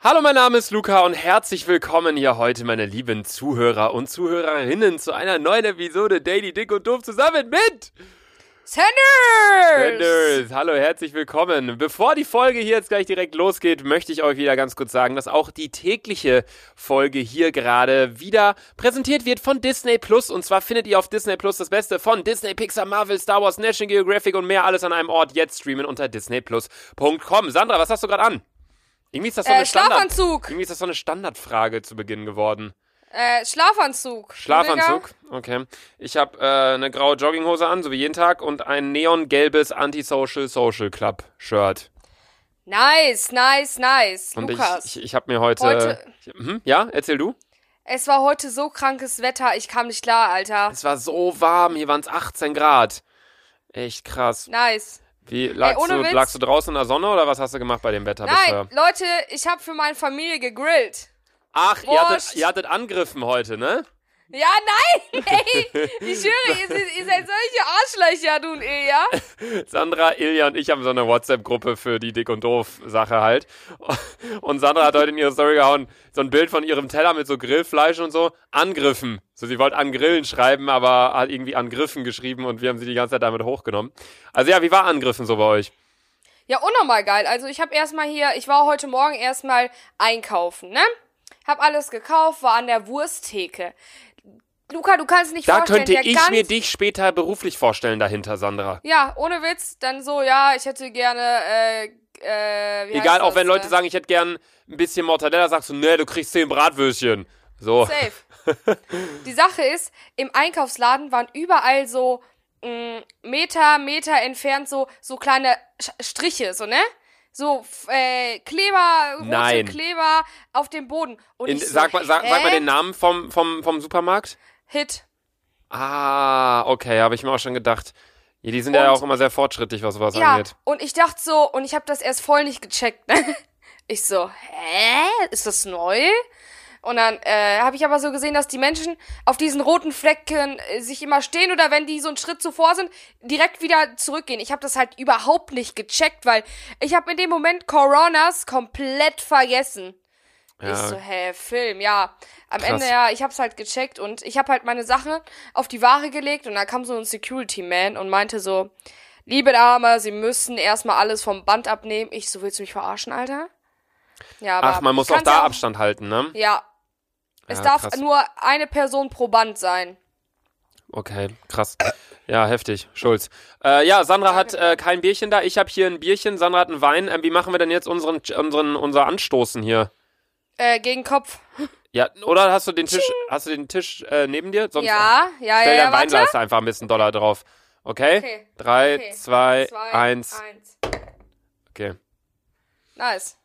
Hallo, mein Name ist Luca und herzlich willkommen hier heute, meine lieben Zuhörer und Zuhörerinnen, zu einer neuen Episode Daily Dick und Doof zusammen mit Sanders! Sanders. Hallo, herzlich willkommen. Bevor die Folge hier jetzt gleich direkt losgeht, möchte ich euch wieder ganz kurz sagen, dass auch die tägliche Folge hier gerade wieder präsentiert wird von Disney Plus. Und zwar findet ihr auf Disney Plus das Beste von Disney, Pixar, Marvel, Star Wars, National Geographic und mehr alles an einem Ort. Jetzt streamen unter disneyplus.com. Sandra, was hast du gerade an? Irgendwie ist das so Äh, eine Standard. Schlafanzug. Irgendwie ist das so eine Standardfrage zu Beginn geworden. Äh, Schlafanzug. Schlafanzug, okay. Ich habe äh, eine graue Jogginghose an, so wie jeden Tag, und ein neongelbes Antisocial Social Club Shirt. Nice, nice, nice. Und Lukas. ich, ich, ich habe mir heute. Heute- Ich, hm, ja, erzähl du. es war heute so krankes Wetter, ich kam nicht klar, Alter. Es war so warm, hier waren es 18 Grad. Echt krass. Nice. Wie lagst, ohne du, Witz. lagst du draußen in der Sonne oder was hast du gemacht bei dem Wetter Nein, bisher? Leute, ich habe für meine Familie gegrillt. Ach, ihr hattet, ihr hattet Angriffen heute, ne? Ja, nein, ey, ich höre, ihr, ihr seid solche Arschlöcher, du und ihr, ja? Sandra, Ilja und ich haben so eine WhatsApp-Gruppe für die Dick und Doof-Sache halt. Und Sandra hat heute in ihre Story gehauen, so ein Bild von ihrem Teller mit so Grillfleisch und so, Angriffen. So, sie wollte an Grillen schreiben, aber hat irgendwie Angriffen geschrieben und wir haben sie die ganze Zeit damit hochgenommen. Also ja, wie war Angriffen so bei euch? Ja, unnormal geil. Also ich habe erstmal hier, ich war heute Morgen erstmal einkaufen, ne? Hab alles gekauft, war an der Wursttheke. Luca, du kannst nicht Da vorstellen, könnte der ich mir dich später beruflich vorstellen dahinter, Sandra. Ja, ohne Witz, dann so, ja, ich hätte gerne, äh, äh, Egal, auch das, wenn Leute äh, sagen, ich hätte gern ein bisschen Mortadella, sagst du, nee, du kriegst zehn Bratwürstchen. So. Safe. Die Sache ist, im Einkaufsladen waren überall so mh, Meter, Meter entfernt so, so kleine Sch Striche, so, ne? So, äh, Kleber, rote Nein. Kleber auf dem Boden. Und In, so, sag, mal, sag, sag mal den Namen vom, vom, vom Supermarkt. Hit. Ah, okay, habe ich mir auch schon gedacht. Ja, die sind ja Und- auch immer sehr fortschrittlich, was sowas Ja, angeht. und ich dachte so, und ich habe das erst voll nicht gecheckt, ne? Ich so, hä? Ist das neu? Und dann äh, habe ich aber so gesehen, dass die Menschen auf diesen roten Flecken äh, sich immer stehen oder wenn die so einen Schritt zuvor sind, direkt wieder zurückgehen. Ich habe das halt überhaupt nicht gecheckt, weil ich habe in dem Moment Coronas komplett vergessen. Ja. Ich so, hä, Film, ja. Am Krass. Ende, ja, ich hab's halt gecheckt und ich hab halt meine Sachen auf die Ware gelegt und da kam so ein Security-Man und meinte so, liebe Dame, Sie müssen erstmal alles vom Band abnehmen. Ich so, willst du mich verarschen, Alter? Ja, aber Ach, man muss auch da ja Abstand halten, ne? Ja. Es Ja, darf krass. nur eine Person pro Band sein. Okay, krass. Ja, heftig. Schulz. Äh, ja, Sandra hat äh, kein Bierchen da. Ich habe hier ein Bierchen. Sandra hat einen Wein. Äh, wie machen wir denn jetzt unseren, unseren, unser Anstoßen hier? Äh, gegen Kopf. Ja, oder hast du den Tisch, hast du den Tisch äh, neben dir? Sonst Ja, ja, stell ja, dein ja, warte. Weinglas einfach ein bisschen doller drauf. Okay? Okay. Drei, Okay. zwei, Zwei, eins. eins. Okay. Nice.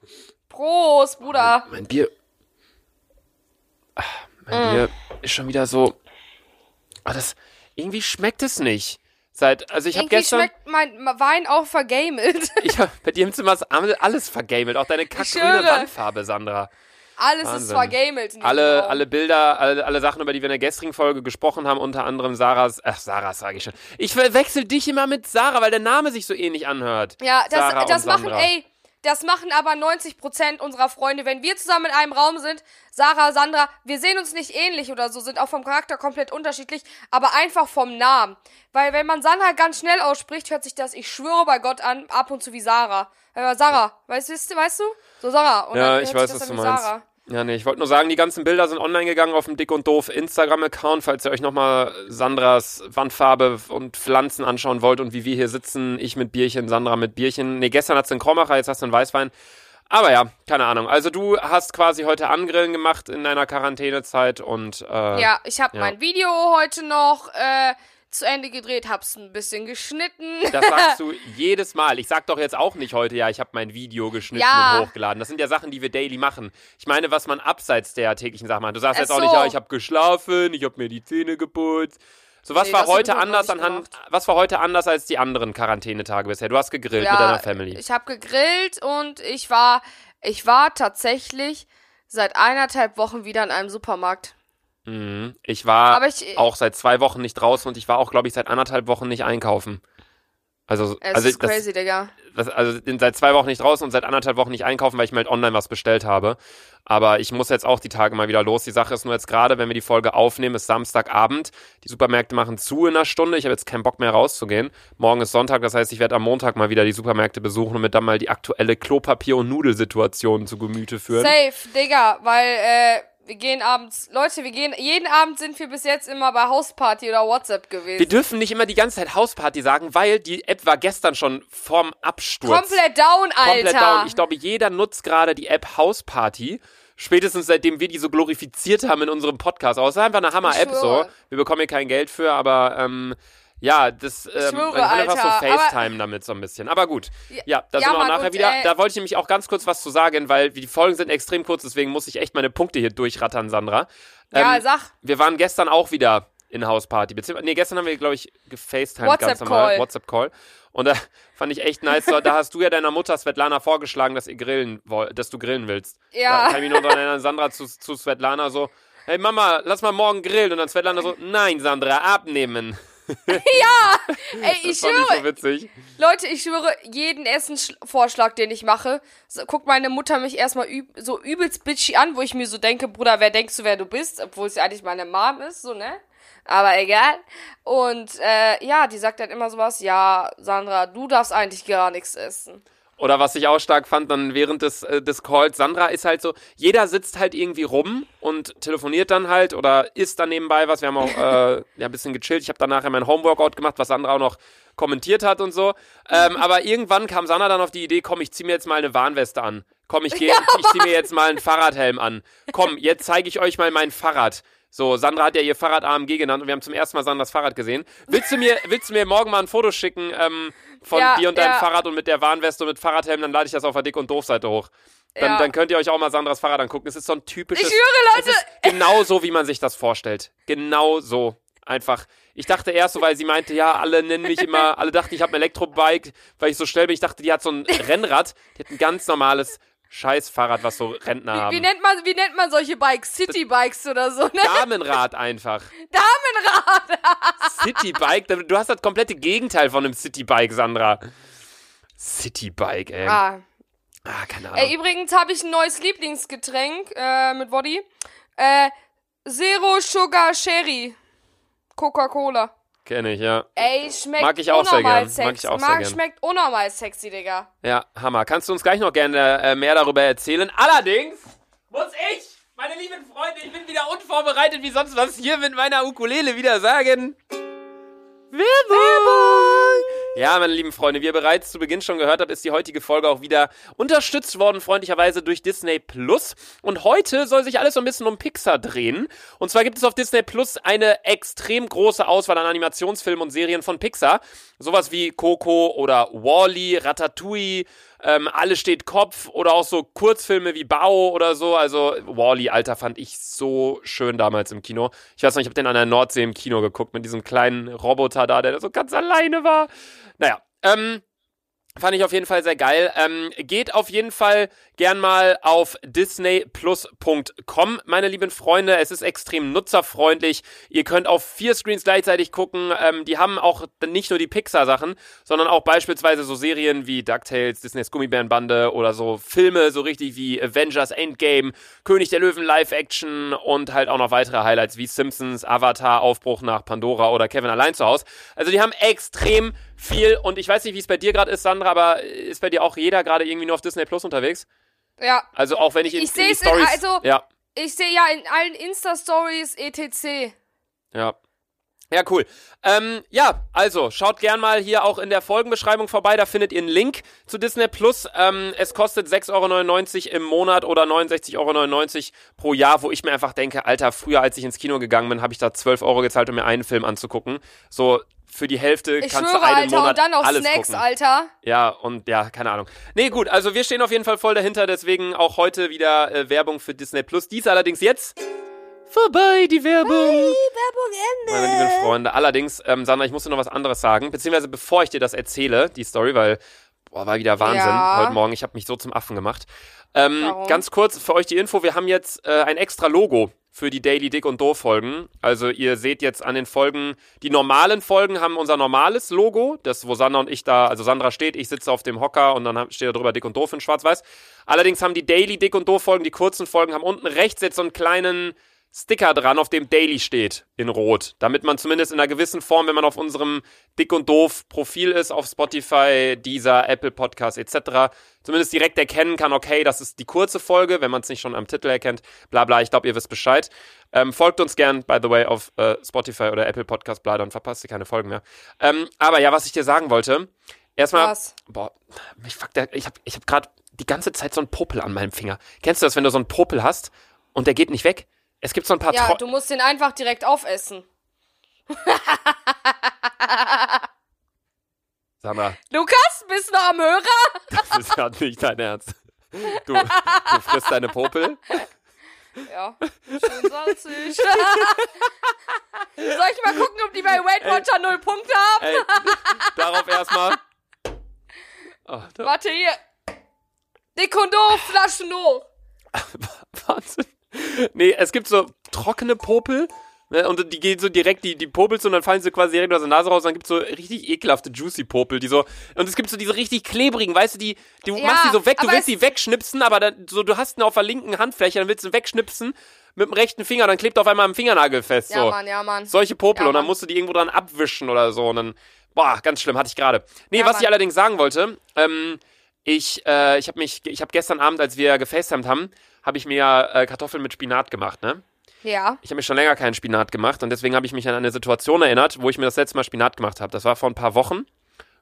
Prost, Bruder. Mein Bier. Ah, Mein Bier ist schon wieder so. Ah, das. Irgendwie schmeckt es nicht. Seit, also ich habe gestern. schmeckt mein Wein auch vergamelt. Ich hab, bei dir im Zimmer ist alles vergamelt, auch deine kackgrüne. Wandfarbe, Sandra. Alles Wahnsinn. ist in diesem Alle, Raum. alle Bilder, alle, alle Sachen, über die wir in der gestrigen Folge gesprochen haben, unter anderem Sarahs, ach, Sarahs sage ich schon. Ich verwechsel dich immer mit Sarah, weil der Name sich so ähnlich anhört. Ja, das, Sarah das machen, Sandra. ey, das machen aber 90% unserer Freunde. Wenn wir zusammen in einem Raum sind, Sarah, Sandra, wir sehen uns nicht ähnlich oder so, sind auch vom Charakter komplett unterschiedlich, aber einfach vom Namen. Weil wenn man Sandra ganz schnell ausspricht, hört sich das, ich schwöre bei Gott an, ab und zu wie Sarah. Äh, Sarah, weißt, weißt du, weißt du? So Sarah. Und Ja, ich weiß, was du meinst. Sarah. Ja, nee, ich wollte nur sagen, die ganzen Bilder sind online gegangen auf dem Dick und Doof Instagram-Account, falls ihr euch nochmal Sandras Wandfarbe und Pflanzen anschauen wollt und wie wir hier sitzen. Ich mit Bierchen, Sandra mit Bierchen. Nee, gestern hat's einen Krommacher, jetzt hast du einen Weißwein. Aber ja, keine Ahnung. Also du hast quasi heute Angrillen gemacht in deiner Quarantänezeit und äh, Ja, ich habe Ja. mein Video heute noch äh, zu Ende gedreht, hab's ein bisschen geschnitten. das sagst du jedes Mal. Ich sag doch jetzt auch nicht heute, ja, ich habe mein Video geschnitten Ja. und hochgeladen. Das sind ja Sachen, die wir daily machen. Ich meine, was man abseits der täglichen Sachen macht. Du sagst Ach jetzt auch so. nicht, ja, ich habe geschlafen, ich habe mir die Zähne geputzt. So, was Nee, war heute anders anhand, was war heute anders als die anderen Quarantänetage bisher? Du hast gegrillt mit deiner Family. Ich habe gegrillt und ich war, ich war tatsächlich seit eineinhalb Wochen wieder in einem Supermarkt. Mhm. Ich war Aber ich- auch seit zwei Wochen nicht draußen und ich war auch, glaube ich, seit anderthalb Wochen nicht einkaufen. Also, Es also ist das, crazy, Digga. das, also seit zwei Wochen nicht draußen und seit anderthalb Wochen nicht einkaufen, weil ich mir halt online was bestellt habe. Aber ich muss jetzt auch die Tage mal wieder los. Die Sache ist nur jetzt gerade, wenn wir die Folge aufnehmen, ist Samstagabend. Die Supermärkte machen zu in einer Stunde. Ich habe jetzt keinen Bock mehr rauszugehen. Morgen ist Sonntag, das heißt, ich werde am Montag mal wieder die Supermärkte besuchen und mir dann mal die aktuelle Klopapier- und Nudelsituation zu Gemüte führen. Safe, Digga, weil, äh, wir gehen abends, Leute, wir gehen, jeden Abend sind wir bis jetzt immer bei Hausparty oder WhatsApp gewesen. Wir dürfen nicht immer die ganze Zeit Hausparty sagen, weil die App war gestern schon vorm Absturz. Komplett down, Alter. komplett down. Ich glaube, jeder nutzt gerade die App Hausparty. Spätestens seitdem wir die so glorifiziert haben in unserem Podcast. Aber es ist einfach eine Hammer-App so. Wir bekommen hier kein Geld für, aber ähm, ja, das ähm, schwöre, man kann einfach so Alter, FaceTime damit so ein bisschen. Aber gut. Ja, da ja, sind wir auch nachher wieder. äh, da wollte ich nämlich auch ganz kurz was zu sagen, weil die Folgen sind extrem kurz, deswegen muss ich echt meine Punkte hier durchrattern, Sandra. ja, Ähm, sag. wir waren gestern auch wieder in Hausparty. Beziehungsweise, nee, gestern haben wir, glaube ich, gefacetimed ganz normal. WhatsApp-Call. WhatsApp-Call. Und da fand ich echt nice. Da, da hast du ja deiner Mutter Svetlana vorgeschlagen, dass ihr grillen dass du grillen willst. Ja. Da kann ich mich nur daran erinnern, Sandra zu, zu Svetlana so, hey Mama, lass mal morgen grillen. Und dann Svetlana so, nein, Sandra, abnehmen. Ey, ich schwöre, so witzig. Leute, ich schwöre, jeden Essensvorschlag, den ich mache, so, guckt meine Mutter mich erstmal üb so übelst bitchy an, wo ich mir so denke, Bruder, wer denkst du, wer du bist? Obwohl es ja eigentlich meine Mom ist, so, ne? Aber egal. Und äh, ja, die sagt dann immer sowas, ja, Sandra, du darfst eigentlich gar nichts essen. Oder was ich auch stark fand, dann während des, äh, des Calls, Sandra ist halt so, jeder sitzt halt irgendwie rum und telefoniert dann halt oder isst dann nebenbei was. Wir haben auch äh, ja, ein bisschen gechillt. Ich habe dann nachher mein Homeworkout gemacht, was Sandra auch noch kommentiert hat und so. Ähm, aber irgendwann kam Sandra dann auf die Idee, komm, ich zieh mir jetzt mal eine Warnweste an. Komm, ich, geh, ich zieh mir jetzt mal einen Fahrradhelm an. Komm, jetzt zeige ich euch mal mein Fahrrad. So, Sandra hat ja ihr Fahrrad AMG genannt und wir haben zum ersten Mal Sandras Fahrrad gesehen. Willst du mir, willst du mir morgen mal ein Foto schicken ähm, von Ja, dir und deinem ja. Fahrrad und mit der Warnweste und mit Fahrradhelm? Dann lade ich das auf der Dick- und Doof-Seite hoch. Dann, Ja. dann könnt ihr euch auch mal Sandras Fahrrad angucken. Es ist so ein typisches. Ich Es Leute, ist genau so, wie man sich das vorstellt. Genau so. Einfach. Ich dachte erst so, weil sie meinte, ja, alle nennen mich immer, alle dachten, ich habe ein Elektrobike, weil ich so schnell bin. Ich dachte, die hat so ein Rennrad. Die hat ein ganz normales Scheißfahrrad, was so Rentner haben. wie nennt man, wie nennt man solche Bikes? Citybikes oder so, ne? Damenrad einfach. Damenrad! Citybike, du hast das komplette Gegenteil von einem Citybike, Sandra. Citybike, ey. Ah, Ah. keine Ahnung. Ey, übrigens habe ich ein neues Lieblingsgetränk äh, mit Body. Äh, Zero Sugar Sherry. Coca-Cola. Kenne ich, ja. Ey, schmeckt Mag ich auch sehr gern. sexy. Mag ich auch sehr gern. Schmeckt unnormal sexy, Digga. Ja, Hammer. Kannst du uns gleich noch gerne äh, mehr darüber erzählen? Allerdings muss ich, meine lieben Freunde, ich bin wieder unvorbereitet wie sonst was hier mit meiner Ukulele wieder sagen. Werbung! Ja, meine lieben Freunde, wie ihr bereits zu Beginn schon gehört habt, ist die heutige Folge auch wieder unterstützt worden, freundlicherweise durch Disney Plus. Und heute soll sich alles so ein bisschen um Pixar drehen. Und zwar gibt es auf Disney Plus eine extrem große Auswahl an Animationsfilmen und Serien von Pixar. Sowas wie Coco oder Wall-E, Ratatouille, ähm, Alles steht Kopf oder auch so Kurzfilme wie Bao oder so. Also Wall-E, Alter, fand ich so schön damals im Kino. Ich weiß noch, ich habe den an der Nordsee im Kino geguckt mit diesem kleinen Roboter da, der da so ganz alleine war. Naja, ähm, Fand ich auf jeden Fall sehr geil. Ähm, geht auf jeden Fall gern mal auf disneyplus.com, meine lieben Freunde. Es ist extrem nutzerfreundlich. Ihr könnt auf vier Screens gleichzeitig gucken. Ähm, die haben auch nicht nur die Pixar-Sachen, sondern auch beispielsweise so Serien wie DuckTales, Disneys Gummibärenbande oder so Filme, so richtig wie Avengers Endgame, König der Löwen Live-Action und halt auch noch weitere Highlights wie Simpsons, Avatar, Aufbruch nach Pandora oder Kevin allein zu Hause. Also die haben extrem viel und ich weiß nicht, wie es bei dir gerade ist, Sandra, aber ist bei dir auch jeder gerade irgendwie nur auf Disney Plus unterwegs? Ja. Also auch wenn ich in, Ich in die seh's in- Stories, also- ja, Ich sehe ja in allen Insta-Stories E etc. ja. Ja, cool. Ähm, ja, also schaut gern mal hier auch in der Folgenbeschreibung vorbei, da findet ihr einen Link zu Disney Plus. Ähm, es kostet 6,99 Euro im Monat oder 69,99 Euro pro Jahr, wo ich mir einfach denke, Alter, früher als ich ins Kino gegangen bin, habe ich da 12 Euro gezahlt, um mir einen Film anzugucken. So für die Hälfte Ich kannst schwöre, du einen Alter. Monat Und dann noch alles Snacks, gucken. Alter. Ja, und ja, keine Ahnung. Nee, gut, also wir stehen auf jeden Fall voll dahinter, deswegen auch heute wieder äh, Werbung für Disney Plus. Dies allerdings jetzt vorbei, die Werbung. Werbung Meine lieben Freunde. Allerdings, ähm, Sandra, ich muss dir noch was anderes sagen, beziehungsweise bevor ich dir das erzähle, die Story, weil, boah, war wieder Wahnsinn Ja. heute Morgen. Ich habe mich so zum Affen gemacht. Ähm, ganz kurz für euch die Info, wir haben jetzt äh, ein extra Logo für die Daily Dick und Doof Folgen. Also ihr seht jetzt an den Folgen, die normalen Folgen haben unser normales Logo, das wo Sandra und ich da, also Sandra steht, ich sitze auf dem Hocker und dann steht da drüber Dick und Doof in schwarz-weiß. Allerdings haben die Daily Dick und Doof Folgen, die kurzen Folgen haben unten rechts jetzt so einen kleinen Sticker dran, auf dem Daily steht in Rot, damit man zumindest in einer gewissen Form, wenn man auf unserem Dick und Doof Profil ist, auf Spotify, dieser Apple Podcast etc., zumindest direkt erkennen kann, okay, das ist die kurze Folge, wenn man es nicht schon am Titel erkennt, bla bla, ich glaube, ihr wisst Bescheid. Ähm, folgt uns gern, by the way, auf äh, Spotify oder Apple Podcast, bla, dann verpasst ihr keine Folgen mehr. Ähm, aber ja, was ich dir sagen wollte, erstmal, Was? boah, mich fuckt der, ich habe ich hab gerade die ganze Zeit so einen Popel an meinem Finger. Kennst du das, wenn du so einen Popel hast und der geht nicht weg? Es gibt so ein paar Ja, Tro du musst den einfach direkt aufessen. Sandra, Lukas, bist du noch am Hörer? das ist ja nicht dein Ernst. Du, du frisst deine Popel? Ja, schön salzig. Soll ich mal gucken, ob die bei Weight Watcher null Punkte haben? Ey, darauf erstmal. Oh, da, Warte hier. Doof, Flaschen hoch. Wahnsinn. Nee, es gibt so trockene Popel. Ne, und die gehen so direkt, die, die popelst und dann fallen sie quasi direkt aus der Nase raus. Und dann gibt's so richtig ekelhafte Juicy Popel, die so. Und es gibt so diese richtig klebrigen, weißt du, die, du Ja, machst die so weg, du willst es- die wegschnipsen, aber dann, so, du hast ihn auf der linken Handfläche, dann willst du ihn wegschnipsen mit dem rechten Finger, dann klebt auf einmal am Fingernagel fest. Ja, so. Mann, ja, Mann. Solche Popel Ja, und dann musst du die irgendwo dran abwischen oder so und dann, boah, ganz schlimm, hatte ich gerade. Nee, Ja, was ich Mann. allerdings sagen wollte, ähm, ich, äh, ich habe mich, ich habe gestern Abend, als wir gefacetimed haben, habe ich mir äh, Kartoffeln mit Spinat gemacht, ne? Ja. Ich habe mir schon länger keinen Spinat gemacht und deswegen habe ich mich an eine Situation erinnert, wo ich mir das letzte Mal Spinat gemacht habe. Das war vor ein paar Wochen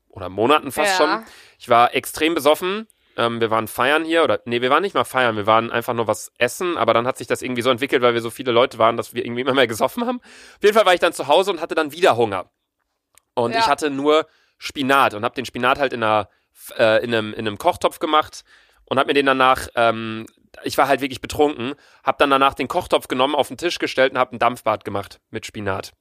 oder Monaten fast Ja. schon. Ich war extrem besoffen. Ähm, wir waren feiern hier oder nee, wir waren nicht mal feiern, wir waren einfach nur was essen, aber dann hat sich das irgendwie so entwickelt, weil wir so viele Leute waren, dass wir irgendwie immer mehr gesoffen haben. Auf jeden Fall war ich dann zu Hause und hatte dann wieder Hunger. Und Ja. ich hatte nur Spinat und habe den Spinat halt in, einer, äh, in, einem, in einem Kochtopf gemacht und habe mir den danach, ähm, ich war halt wirklich betrunken, habe dann danach den Kochtopf genommen, auf den Tisch gestellt und habe ein Dampfbad gemacht mit Spinat.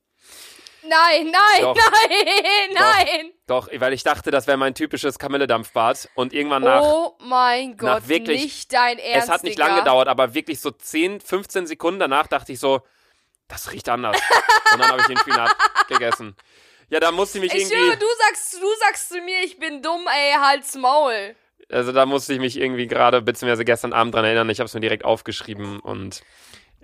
Nein, nein, Doch. nein, nein. Doch, weil ich dachte, das wäre mein typisches Kamille-Dampfbad und irgendwann nach, oh mein Gott, wirklich- nicht dein Ernst, es hat nicht Digga. lange gedauert, aber wirklich so 10, 15 Sekunden danach dachte ich so, das riecht anders. und dann habe ich den Spinat gegessen. Ja, da musste ich mich Ich irgendwie... schwöre, du sagst, du sagst zu mir, ich bin dumm, ey, halt's Maul. Also da musste ich mich irgendwie gerade, beziehungsweise gestern Abend dran erinnern. Ich habe es mir direkt aufgeschrieben und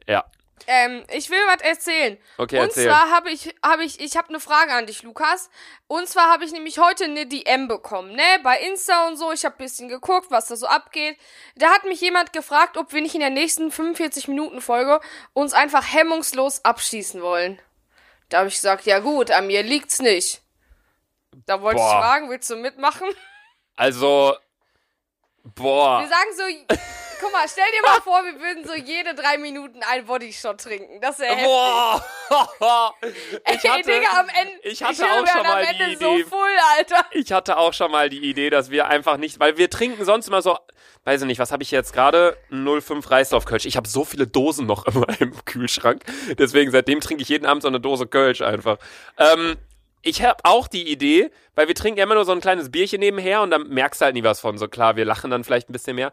ja. Ähm, ich will was erzählen. Okay, Und erzähl. zwar habe ich, habe ich, ich habe eine Frage an dich, Lukas. Und zwar habe ich nämlich heute eine DM bekommen, ne? Bei Insta und so. Ich habe ein bisschen geguckt, was da so abgeht. Da hat mich jemand gefragt, ob wir nicht in der nächsten 45 Minuten Folge uns einfach hemmungslos abschießen wollen. Da habe ich gesagt, ja gut, an mir liegt's nicht. Da wollte ich fragen, willst du mitmachen? Also, Wir boah. sagen so, guck mal, stell dir mal vor, wir würden so jede drei Minuten einen Bodyshot trinken. Das wäre. Boah. Ich Ey, hatte, Digga, am Ende. ich hatte schwöre, auch wir schon mal die Idee. so full, ich hatte auch schon mal die Idee, dass wir einfach nicht, weil wir trinken sonst immer so, weiß ich nicht, was habe ich jetzt gerade? 05 Reisdorf-Kölsch. Ich habe so viele Dosen noch immer im Kühlschrank. Deswegen, seitdem trinke ich jeden Abend so eine Dose Kölsch einfach. Ähm, ich habe auch die Idee, weil wir trinken ja immer nur so ein kleines Bierchen nebenher und dann merkst du halt nie was von. So klar, wir lachen dann vielleicht ein bisschen mehr.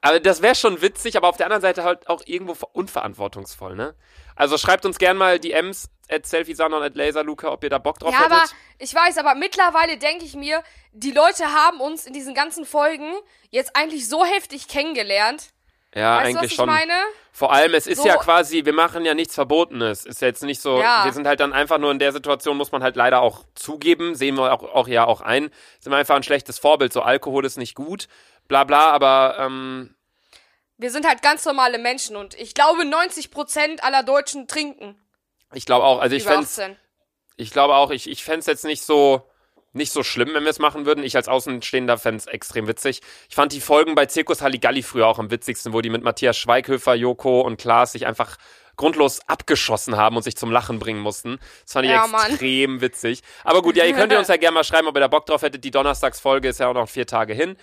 Aber das wäre schon witzig, aber auf der anderen Seite halt auch irgendwo ver- unverantwortungsvoll, ne? Also schreibt uns gern mal DMs at selfiesanon at laserluca, ob ihr da Bock drauf Ja, hättet. aber ich weiß, aber mittlerweile denke ich mir, die Leute haben uns in diesen ganzen Folgen jetzt eigentlich so heftig kennengelernt. Ja, weißt du, eigentlich was ich schon. meine? Vor allem, es ist So- ja quasi, wir machen ja nichts Verbotenes. Ist ja jetzt nicht so, Ja. wir sind halt dann einfach nur in der Situation, muss man halt leider auch zugeben, sehen wir auch, auch ja auch ein, sind wir einfach ein schlechtes Vorbild. So, Alkohol ist nicht gut, bla bla, aber ähm, Wir sind halt ganz normale Menschen und ich glaube, 90% aller Deutschen trinken. ich glaube auch, also ich fände 18. ich glaube auch, ich, ich fände es jetzt nicht so, nicht so schlimm, wenn wir es machen würden. Ich als Außenstehender fände es extrem witzig. Ich fand die Folgen bei Zirkus Halligalli früher auch am witzigsten, wo die mit Matthias Schweighöfer, Joko und Klaas sich einfach grundlos abgeschossen haben und sich zum Lachen bringen mussten. Das fand ich Ja, Mann. extrem witzig. Aber gut, ja, ihr könnt uns ja gerne mal schreiben, ob ihr da Bock drauf hättet. Die Donnerstagsfolge ist ja auch noch vier Tage hin.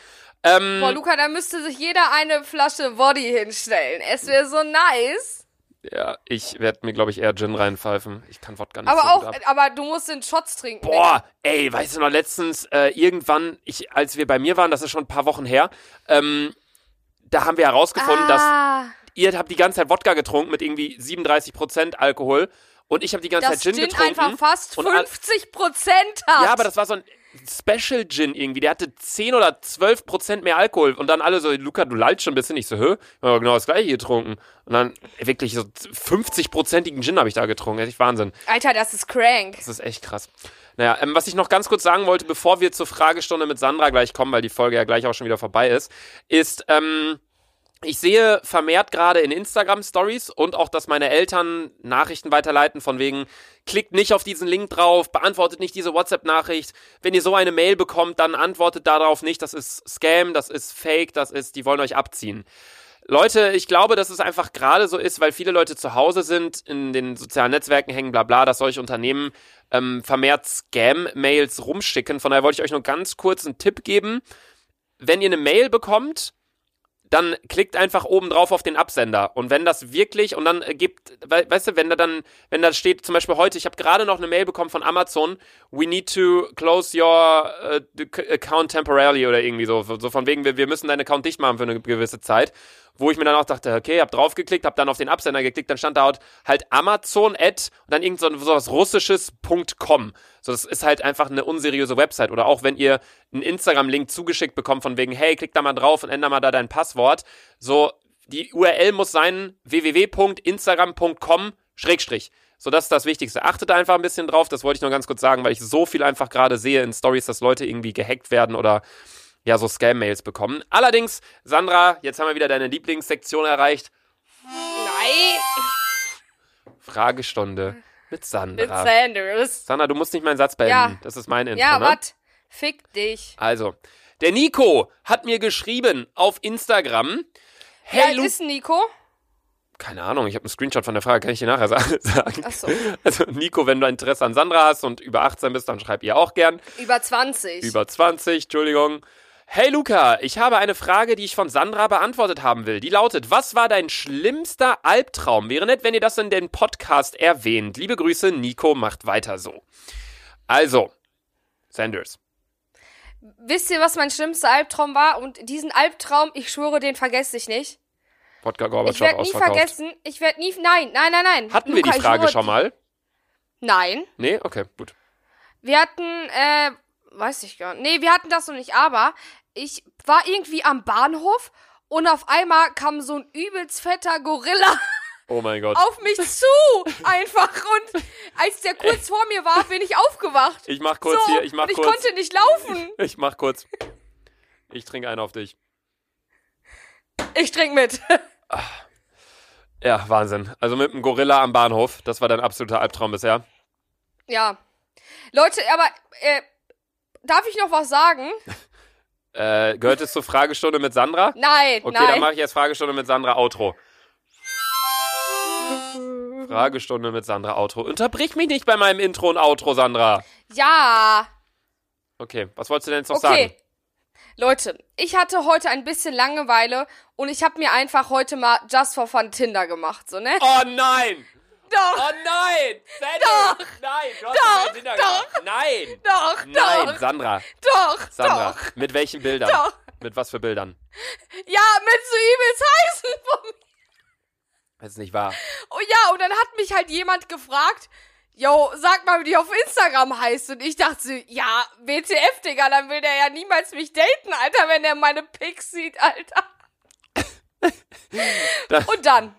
Ähm, Boah, Luca, da müsste sich jeder eine Flasche Body hinstellen. Es wäre so nice. Ja, ich werde mir, glaube ich, eher Gin reinpfeifen. Ich kann Wodka nicht Aber so auch, aber du musst den Shots trinken. Boah, ey, weißt du noch, letztens, äh, irgendwann, ich, als wir bei mir waren, das ist schon ein paar Wochen her, ähm, da haben wir herausgefunden, dass ah, ihr habt die ganze Zeit Wodka getrunken mit irgendwie 37% Alkohol und ich habe die ganze Das Zeit Gin Gin getrunken. einfach fast und an- 50 Prozent hat. Ja, aber das war so ein Special Gin irgendwie. Der hatte 10 oder 12 Prozent mehr Alkohol. Und dann alle so, Luca, du lallst schon ein bisschen. Ich so, hä? Ich habe genau das gleiche getrunken. Und dann wirklich so 50-prozentigen Gin habe ich da getrunken. Echt Wahnsinn. Alter, das ist crank. Das ist echt krass. Naja, ähm, was ich noch ganz kurz sagen wollte, bevor wir zur Fragestunde mit Sandra gleich kommen, weil die Folge ja gleich auch schon wieder vorbei ist, ist, ähm, ich sehe vermehrt gerade in Instagram Stories und auch, dass meine Eltern Nachrichten weiterleiten von wegen, klickt nicht auf diesen Link drauf, beantwortet nicht diese WhatsApp-Nachricht. Wenn ihr so eine Mail bekommt, dann antwortet darauf nicht, das ist Scam, das ist Fake, das ist, die wollen euch abziehen. Leute, ich glaube, dass es einfach gerade so ist, weil viele Leute zu Hause sind, in den sozialen Netzwerken hängen, bla bla, dass solche Unternehmen ähm, vermehrt Scam-Mails rumschicken. Von daher wollte ich euch nur ganz kurz einen Tipp geben. Wenn ihr eine Mail bekommt, dann klickt einfach oben drauf auf den Absender. Und wenn das wirklich, und dann gibt, we weißt du, wenn da dann, wenn da steht, zum Beispiel heute, ich habe gerade noch eine Mail bekommen von Amazon, we need to close your d- account temporarily oder irgendwie so. So von wegen, wir, wir müssen deinen Account dicht machen für eine gewisse Zeit. Wo ich mir dann auch dachte, okay, hab draufgeklickt, hab dann auf den Absender geklickt, dann stand da halt, halt Amazon at und dann irgend so, so was russisches .com. So, das ist halt einfach eine unseriöse Website. Oder auch wenn ihr einen Instagram-Link zugeschickt bekommt von wegen, hey, klick da mal drauf und änder mal da dein Passwort. So, die URL muss sein www.instagram.com Schrägstrich. So, das ist das Wichtigste. Achtet da einfach ein bisschen drauf. Das wollte ich nur ganz kurz sagen, weil ich so viel einfach gerade sehe in Stories, dass Leute irgendwie gehackt werden oder ja, so Scam-Mails bekommen. Allerdings, Sandra, jetzt haben wir wieder deine Lieblingssektion erreicht. Nein, Fragestunde mit mit Sandra. Sanders. Sandra, du musst nicht meinen Satz beenden. Ja. Das ist mein Intro, Ja, ne? wat? Fick dich. Also, der Nico hat mir geschrieben auf Instagram. Hey, alt Lu ist Nico? keine Ahnung, ich habe einen Screenshot von der Frage, kann ich dir nachher sa- sagen. Ach so. Also, Nico, wenn du Interesse an Sandra hast und über 18 bist, dann schreib ihr auch gern. Über 20. Über 20, Entschuldigung. Hey Luca, ich habe eine Frage, die ich von Sandra beantwortet haben will. Die lautet, was war dein schlimmster Albtraum? Wäre nett, wenn ihr das in den Podcast erwähnt. Liebe Grüße, Nico macht weiter so. Also, Sanders. Wisst ihr, was mein schlimmster Albtraum war? Und diesen Albtraum, ich schwöre, den vergesse ich nicht. Wodka Ich Gorbatschow werde nie vergessen, ich werde nie, nein, nein, nein, nein. Hatten Luca, wir die ich Frage schwöre, schon mal? Nein. Nee? Okay, gut. Wir hatten, äh, weiß ich gar nicht. Nee, wir hatten das noch nicht, aber ich war irgendwie am Bahnhof und auf einmal kam so ein übelst fetter Gorilla Oh mein Gott. auf mich zu. Einfach. Und als der kurz vor mir war, bin ich aufgewacht. Ich mach kurz so, hier, ich mach und ich kurz. konnte nicht laufen. Ich mach kurz. Ich trinke einen auf dich. Ich trink mit. Ja, Wahnsinn. Also mit einem Gorilla am Bahnhof, das war dein absoluter Albtraum bisher. Ja. Leute, aber, äh, darf ich noch was sagen? Äh, gehört es zur Fragestunde mit Sandra? Nein, Okay, dann nein. mache ich jetzt Fragestunde mit Sandra Outro. Fragestunde mit Sandra Outro. Unterbrich mich nicht bei meinem Intro und Outro, Sandra. Ja. Okay, was wolltest du denn jetzt noch Okay. sagen? Leute, ich hatte heute ein bisschen Langeweile und ich habe mir einfach heute mal Just for Fun Tinder gemacht, so, ne? Oh nein! Doch, Oh nein! Sandra! Doch! Nein! Du hast Doch! Tinder Doch! gemacht. Nein! doch, Nein, doch, Sandra. doch, Sandra. doch. Mit welchen Bildern? Doch. Mit was für Bildern? Ja, mit so übelst heißen von mir. Das ist nicht wahr. Oh ja, und dann hat mich halt jemand gefragt, yo, sag mal, wie die auf Instagram heißt. Und ich dachte so, ja, WTF, Digga, dann will der ja niemals mich daten, Alter, wenn er meine Pics sieht, Alter. Und dann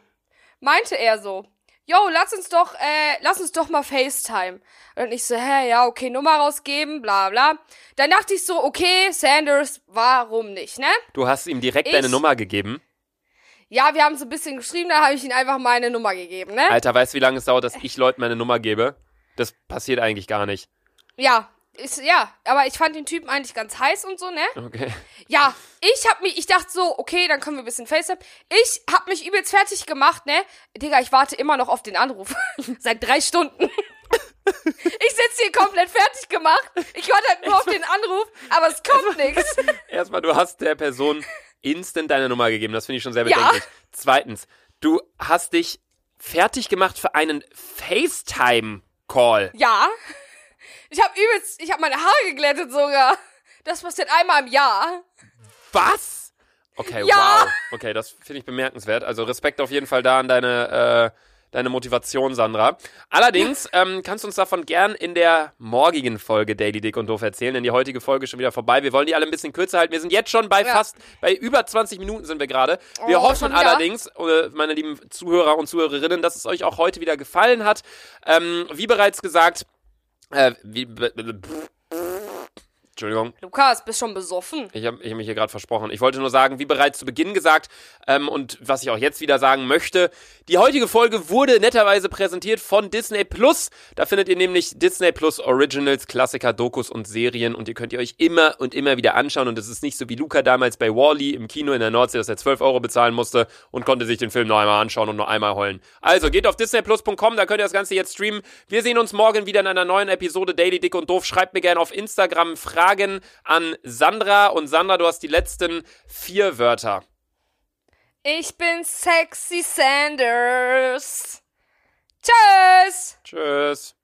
meinte er so, yo, lass uns doch, äh, lass uns doch mal FaceTime. Und ich so, hä, ja, okay, Nummer rausgeben, bla bla. Dann dachte ich so, okay, Sanders, warum nicht, ne? Du hast ihm direkt Ich- deine Nummer gegeben. Ja, wir haben so ein bisschen geschrieben, da habe ich ihm einfach meine Nummer gegeben, ne? Alter, weißt du, wie lange es dauert, dass ich Leuten meine Nummer gebe? Das passiert eigentlich gar nicht. Ja, ist, ja, aber ich fand den Typen eigentlich ganz heiß und so, ne? Okay. Ja, ich hab mich, ich dachte so, okay, dann können wir ein bisschen FaceTime. Ich hab mich übelst fertig gemacht, ne? Digga, ich warte immer noch auf den Anruf. Seit drei Stunden. ich sitze hier komplett fertig gemacht. Ich warte halt nur auf den Anruf, aber es kommt nichts. Erstmal, du hast der Person instant deine Nummer gegeben. Das finde ich schon sehr Ja. bedenklich. Zweitens, du hast dich fertig gemacht für einen FaceTime-Call. Ja. Ich hab übelst, ich hab meine Haare geglättet sogar. Das passiert einmal im Jahr. Was? Okay, Ja. wow. Okay, das finde ich bemerkenswert. Also Respekt auf jeden Fall da an deine, äh, deine Motivation, Sandra. Allerdings ähm, kannst du uns davon gern in der morgigen Folge Daily Dick und Doof erzählen, denn die heutige Folge ist schon wieder vorbei. Wir wollen die alle ein bisschen kürzer halten. Wir sind jetzt schon bei Ja. fast, bei über 20 Minuten sind wir gerade. Wir Oh, hoffen allerdings, äh, meine lieben Zuhörer und Zuhörerinnen, dass es euch auch heute wieder gefallen hat. Ähm, wie bereits gesagt, äh, wie, Entschuldigung. Lukas, bist schon besoffen? Ich habe ich hab mich hier gerade versprochen. Ich wollte nur sagen, wie bereits zu Beginn gesagt, ähm, und was ich auch jetzt wieder sagen möchte, die heutige Folge wurde netterweise präsentiert von Disney Plus. Da findet ihr nämlich Disney Plus Originals, Klassiker, Dokus und Serien und ihr könnt ihr euch immer und immer wieder anschauen. Und es ist nicht so wie Luca damals bei Wally im Kino in der Nordsee, dass er 12 Euro bezahlen musste und konnte sich den Film noch einmal anschauen und noch einmal heulen. Also geht auf disneyplus.com, da könnt ihr das Ganze jetzt streamen. Wir sehen uns morgen wieder in einer neuen Episode Daily Dick und Doof. Schreibt mir gerne auf Instagram Fragen an Sandra. Und Sandra, du hast die letzten vier Wörter. Ich bin Sexy Sanders. Tschüss! Tschüss.